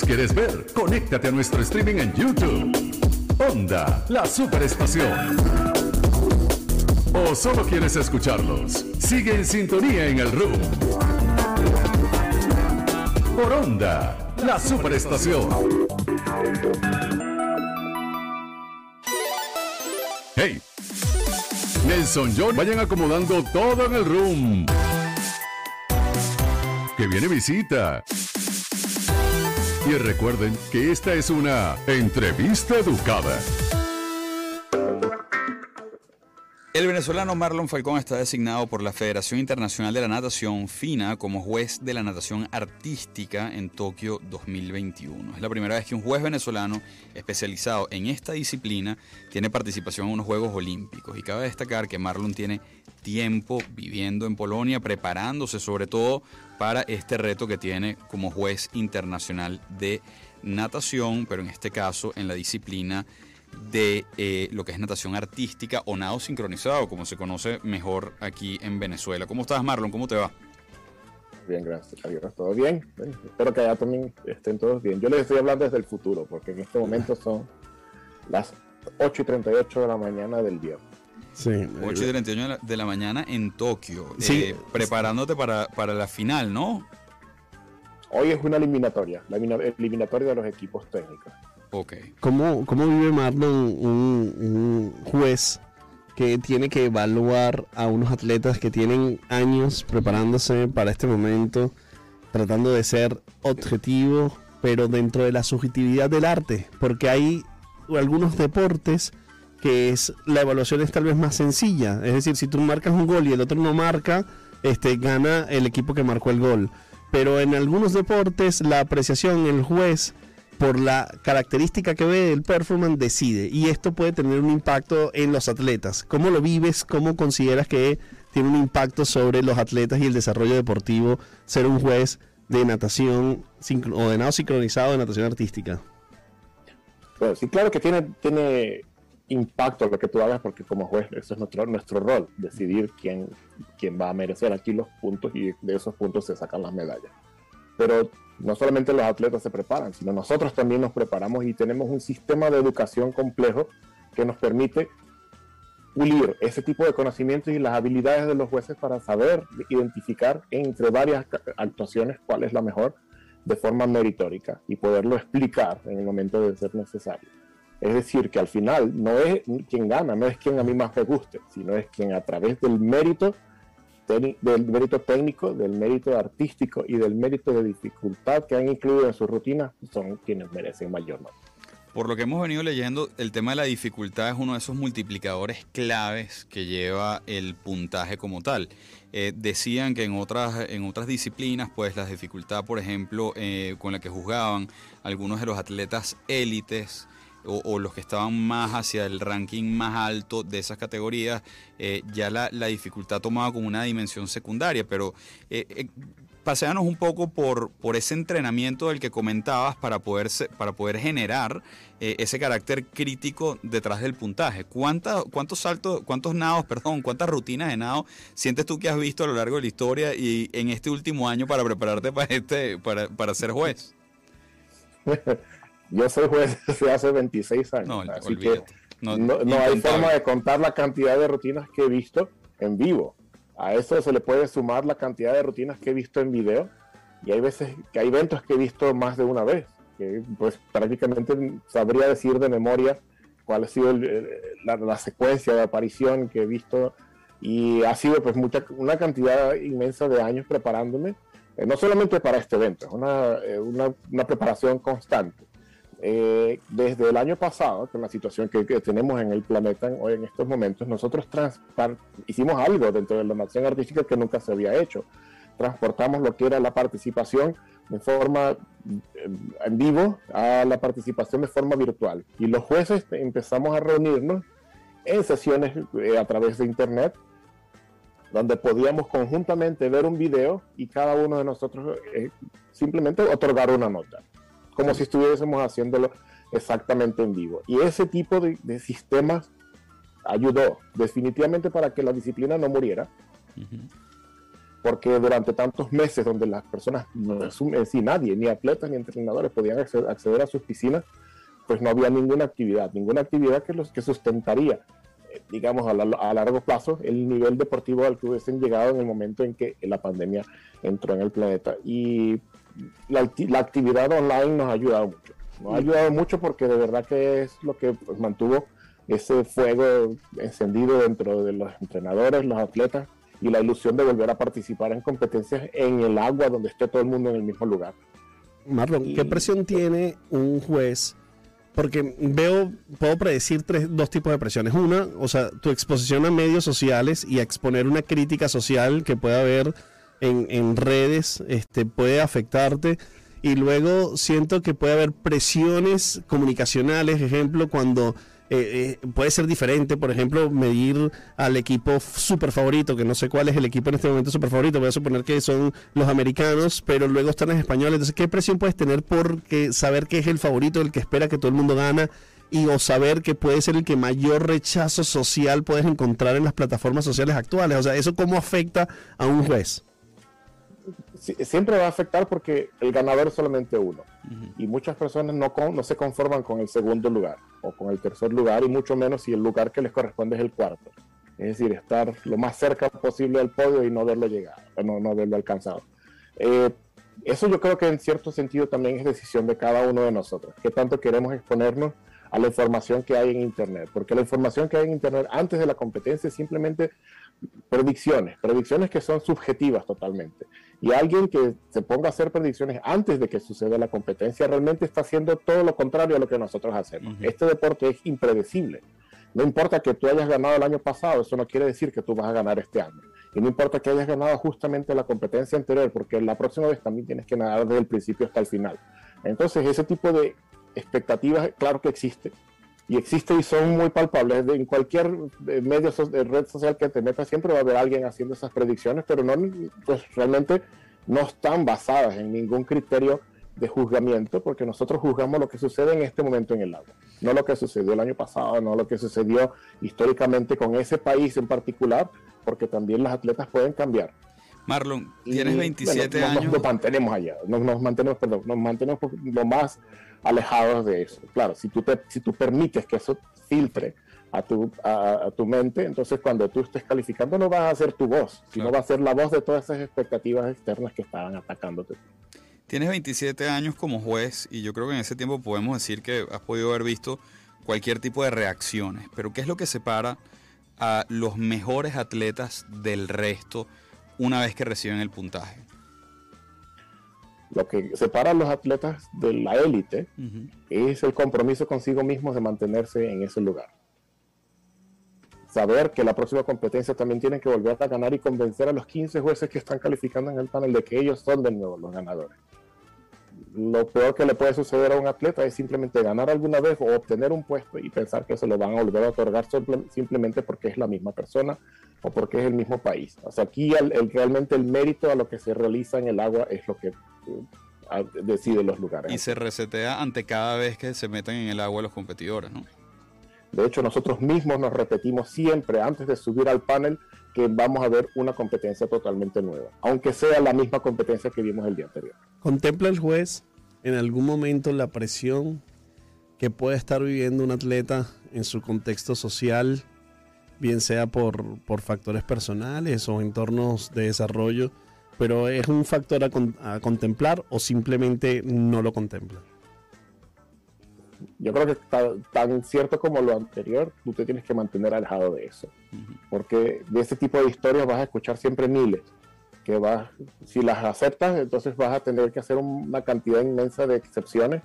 quieres ver, conéctate a nuestro streaming en YouTube. Onda, la superestación. ¿O solo quieres escucharlos? Sigue en sintonía en el room. Por Onda, la superestación. Hey, Nelson John, vayan acomodando todo en el room. Que viene visita. Y recuerden que esta es una entrevista educada. El venezolano Marlon Falcón está designado por la Federación Internacional de la Natación, FINA, como juez de la natación artística en Tokio 2021. Es la primera vez que un juez venezolano especializado en esta disciplina tiene participación en unos Juegos Olímpicos. Y cabe destacar que Marlon tiene tiempo viviendo en Polonia, preparándose sobre todo para este reto que tiene como juez internacional de natación, pero en este caso en la disciplina de eh, lo que es natación artística o nado sincronizado, como se conoce mejor aquí en Venezuela. ¿Cómo estás, Marlon? ¿Cómo te va? Bien, gracias, ¿Todo bien? espero que allá también estén todos bien. Yo les estoy hablando desde el futuro, porque en este momento son las 8 y 38 de la mañana del día. Sí. 8 y 38 de la mañana en Tokio. Sí. Eh, preparándote para, para la final, ¿no? Hoy es una eliminatoria, la eliminatoria de los equipos técnicos. ¿Cómo, cómo vive Marlon un, juez que tiene que evaluar a unos atletas que tienen años preparándose para este momento, tratando de ser objetivo, pero dentro de la subjetividad del arte? Porque hay algunos deportes que es la evaluación es tal vez más sencilla. Es decir, si tú marcas un gol y el otro no marca, este, gana el equipo que marcó el gol. Pero en algunos deportes la apreciación, el juez por la característica que ve del performance decide y esto puede tener un impacto en los atletas. ¿Cómo lo vives? ¿Cómo consideras que tiene un impacto sobre los atletas y el desarrollo deportivo ser un juez de natación o de nado sincronizado de natación artística? Pues sí, claro que tiene, tiene impacto lo que tú hagas porque como juez eso es nuestro, nuestro rol, decidir quién, quién va a merecer aquí los puntos y de esos puntos se sacan las medallas. Pero no solamente los atletas se preparan, sino nosotros también nos preparamos y tenemos un sistema de educación complejo que nos permite pulir ese tipo de conocimientos y las habilidades de los jueces para saber identificar entre varias actuaciones cuál es la mejor de forma meritórica y poderlo explicar en el momento de ser necesario. Es decir, que al final no es quien gana, no es quien a mí más me guste, sino es quien a través del mérito del mérito técnico, del mérito artístico y del mérito de dificultad que han incluido en su rutina son quienes merecen mayor nota. Por lo que hemos venido leyendo, el tema de la dificultad es uno de esos multiplicadores claves que lleva el puntaje como tal. Eh, decían que en otras, en otras disciplinas, pues la dificultad, por ejemplo, eh, con la que juzgaban algunos de los atletas élites, o, los que estaban más hacia el ranking más alto de esas categorías, eh, ya la, dificultad tomaba como una dimensión secundaria, pero eh, eh, un poco por, por ese entrenamiento del que comentabas para poder, para poder generar ese carácter crítico detrás del puntaje. ¿Cuánta, ¿Cuántos saltos, cuántos nados, perdón, cuántas rutinas de nado sientes tú que has visto a lo largo de la historia y en este último año para prepararte para, este, para, para ser juez? Yo soy juez desde hace 26 años, así que no, hay forma de contar la cantidad de rutinas que he visto en vivo. A eso se le puede sumar la cantidad de rutinas que he visto en video y hay veces que hay eventos que he visto más de una vez, que pues prácticamente sabría decir de memoria cuál ha sido la, secuencia de aparición que he visto y ha sido pues mucha, una cantidad inmensa de años preparándome, eh, no solamente para este evento, es una, eh, una, una preparación constante. Eh, desde el año pasado, con la situación que, tenemos en el planeta hoy en estos momentos, nosotros hicimos algo dentro de la nación artística que nunca se había hecho. Transportamos lo que era la participación en forma eh, en vivo a la participación de forma virtual. Y los jueces empezamos a reunirnos en sesiones eh, a través de Internet, donde podíamos conjuntamente ver un video y cada uno de nosotros simplemente otorgar una nota como si estuviésemos haciéndolo exactamente en vivo. Y ese tipo de, sistemas ayudó definitivamente para que la disciplina no muriera, porque durante tantos meses donde las personas, sí nadie, ni atletas ni entrenadores podían acceder, a sus piscinas, pues no había ninguna actividad, ninguna actividad que, los, que sustentaría, eh, digamos, a, a, largo plazo el nivel deportivo al que hubiesen llegado en el momento en que la pandemia entró en el planeta. Y la, la actividad online nos ha ayudado mucho. Nos ha ayudado mucho porque de verdad que es lo que pues, mantuvo ese fuego encendido dentro de los entrenadores, los atletas y la ilusión de volver a participar en competencias en el agua donde esté todo el mundo en el mismo lugar. Marlon, ¿qué presión tiene un juez? Porque veo, puedo predecir tres, dos tipos de presiones. Una, o sea, tu exposición a medios sociales y a exponer una crítica social que pueda haber en, redes este, puede afectarte y luego siento que puede haber presiones comunicacionales, ejemplo, cuando eh, eh, puede ser diferente, por ejemplo, medir al equipo super favorito, que no sé cuál es el equipo en este momento super favorito, voy a suponer que son los americanos, pero luego están los españoles, entonces, ¿qué presión puedes tener por saber que es el favorito, el que espera que todo el mundo gana? y o saber que puede ser el que mayor rechazo social puedes encontrar en las plataformas sociales actuales. O sea, ¿eso cómo afecta a un juez? Siempre va a afectar porque el ganador es solamente uno. Y muchas personas no, no se conforman con el segundo lugar o con el tercer lugar y mucho menos si el lugar que les corresponde es el cuarto. Es decir, estar lo más cerca posible del podio y no verlo llegar, no, no verlo alcanzado. Eh, eso yo creo que en cierto sentido también es decisión de cada uno de nosotros. ¿Qué tanto queremos exponernos a la información que hay en Internet? Porque la información que hay en Internet antes de la competencia es simplemente predicciones, predicciones que son subjetivas totalmente. Y alguien que se ponga a hacer predicciones antes de que suceda la competencia realmente está haciendo todo lo contrario a lo que nosotros hacemos. Este deporte es impredecible. No importa que tú hayas ganado el año pasado, eso no quiere decir que tú vas a ganar este año. Y no importa que hayas ganado justamente la competencia anterior, porque la próxima vez también tienes que nadar desde el principio hasta el final. Entonces, ese tipo de expectativas, claro que existe, y existe y son muy palpables. En cualquier eh, medio de red social que te metas siempre va a haber alguien haciendo esas predicciones, pero no, pues realmente no están basadas en ningún criterio de juzgamiento, porque nosotros juzgamos lo que sucede en este momento en el agua, no lo que sucedió el año pasado, no lo que sucedió históricamente con ese país en particular, porque también las atletas pueden cambiar. Marlon, tienes 27 años. Nos, mantenemos allá, nos, mantenemos, perdón, nos mantenemos lo más alejados de eso. Claro, si tú, te, si tú permites que eso filtre a tu, a, tu mente, entonces cuando tú estés calificando no vas a ser tu voz, sino va a ser la voz de todas esas expectativas externas que estaban atacándote. Tienes 27 años como juez y yo creo que en ese tiempo podemos decir que has podido haber visto cualquier tipo de reacciones, pero ¿qué es lo que separa a los mejores atletas del resto una vez que reciben el puntaje? Lo que separa a los atletas de la élite es el compromiso consigo mismos de mantenerse en ese lugar. Saber que la próxima competencia también tienen que volver a ganar y convencer a los 15 jueces que están calificando en el panel de que ellos son de nuevo los ganadores. Lo peor que le puede suceder a un atleta es simplemente ganar alguna vez o obtener un puesto y pensar que se lo van a volver a otorgar simplemente porque es la misma persona o porque es el mismo país. O sea, aquí el, realmente el mérito a lo que se realiza en el agua es lo que decide los lugares. Y se resetea ante cada vez que se meten en el agua los competidores, ¿no? De hecho, nosotros mismos nos repetimos siempre antes de subir al panel que vamos a ver una competencia totalmente nueva, aunque sea la misma competencia que vimos el día anterior. ¿Contempla el juez en algún momento la presión que puede estar viviendo un atleta en su contexto social, bien sea por, por factores personales o entornos de desarrollo? Pero es un factor a, contemplar o simplemente no lo contempla. Yo creo que tan cierto como lo anterior, tú te tienes que mantener alejado de eso, porque de ese tipo de historias vas a escuchar siempre miles, que vas, si las aceptas, entonces vas a tener que hacer una cantidad inmensa de excepciones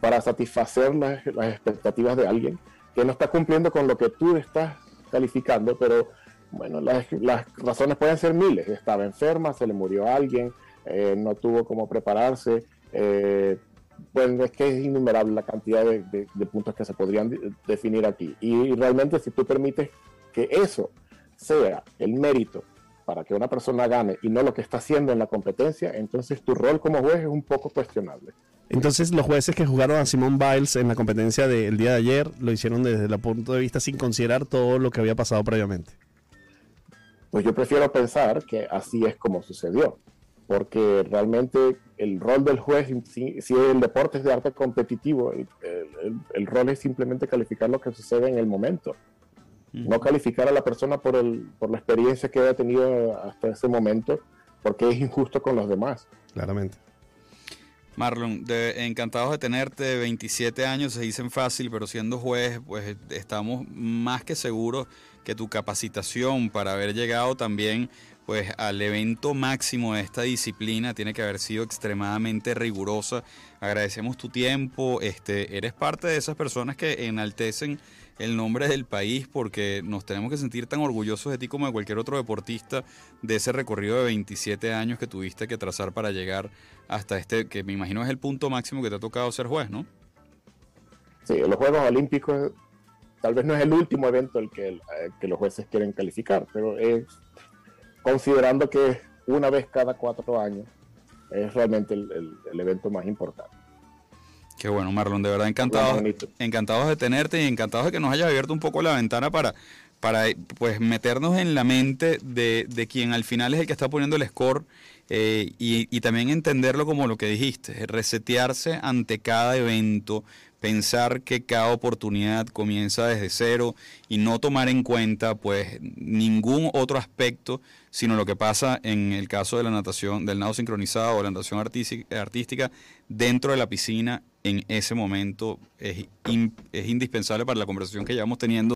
para satisfacer las, las expectativas de alguien que no está cumpliendo con lo que tú estás calificando, pero bueno, las, razones pueden ser miles. Estaba enferma, se le murió alguien, eh, no tuvo cómo prepararse. Eh, bueno, es que es innumerable la cantidad de, puntos que se podrían definir aquí. Y, realmente si tú permites que eso sea el mérito para que una persona gane y no lo que está haciendo en la competencia, entonces tu rol como juez es un poco cuestionable. Entonces los jueces que jugaron a Simón Biles en la competencia del día de ayer lo hicieron desde el punto de vista sin considerar todo lo que había pasado previamente Pues yo prefiero pensar que así es como sucedió, porque realmente el rol del juez, si, el deporte es de arte competitivo, el, rol es simplemente calificar lo que sucede en el momento, no calificar a la persona por, el, por la experiencia que haya tenido hasta ese momento, porque es injusto con los demás. Claramente. Marlon, encantados de tenerte, 27 años se dicen fácil, pero siendo juez, pues estamos más que seguros que tu capacitación para haber llegado también pues al evento máximo de esta disciplina tiene que haber sido extremadamente rigurosa. Agradecemos tu tiempo, este, eres parte de esas personas que enaltecen el nombre del país porque nos tenemos que sentir tan orgullosos de ti como de cualquier otro deportista de ese recorrido de 27 años que tuviste que trazar para llegar hasta este, que me imagino es el punto máximo que te ha tocado ser juez, ¿no? Sí, los Juegos Olímpicos tal vez no es el último evento el que, eh, que los jueces quieren calificar, pero es considerando que una vez cada cuatro años es realmente el evento más importante. Qué bueno, Marlon, de verdad encantado, encantados de tenerte y encantados de que nos hayas abierto un poco la ventana para, para pues meternos en la mente de, de quien al final es el que está poniendo el score eh, y, y, también entenderlo como lo que dijiste, resetearse ante cada evento, pensar que cada oportunidad comienza desde cero y no tomar en cuenta pues ningún otro aspecto sino lo que pasa en el caso de la natación, del nado sincronizado o la natación artística dentro de la piscina en ese momento es, es indispensable para la conversación que llevamos teniendo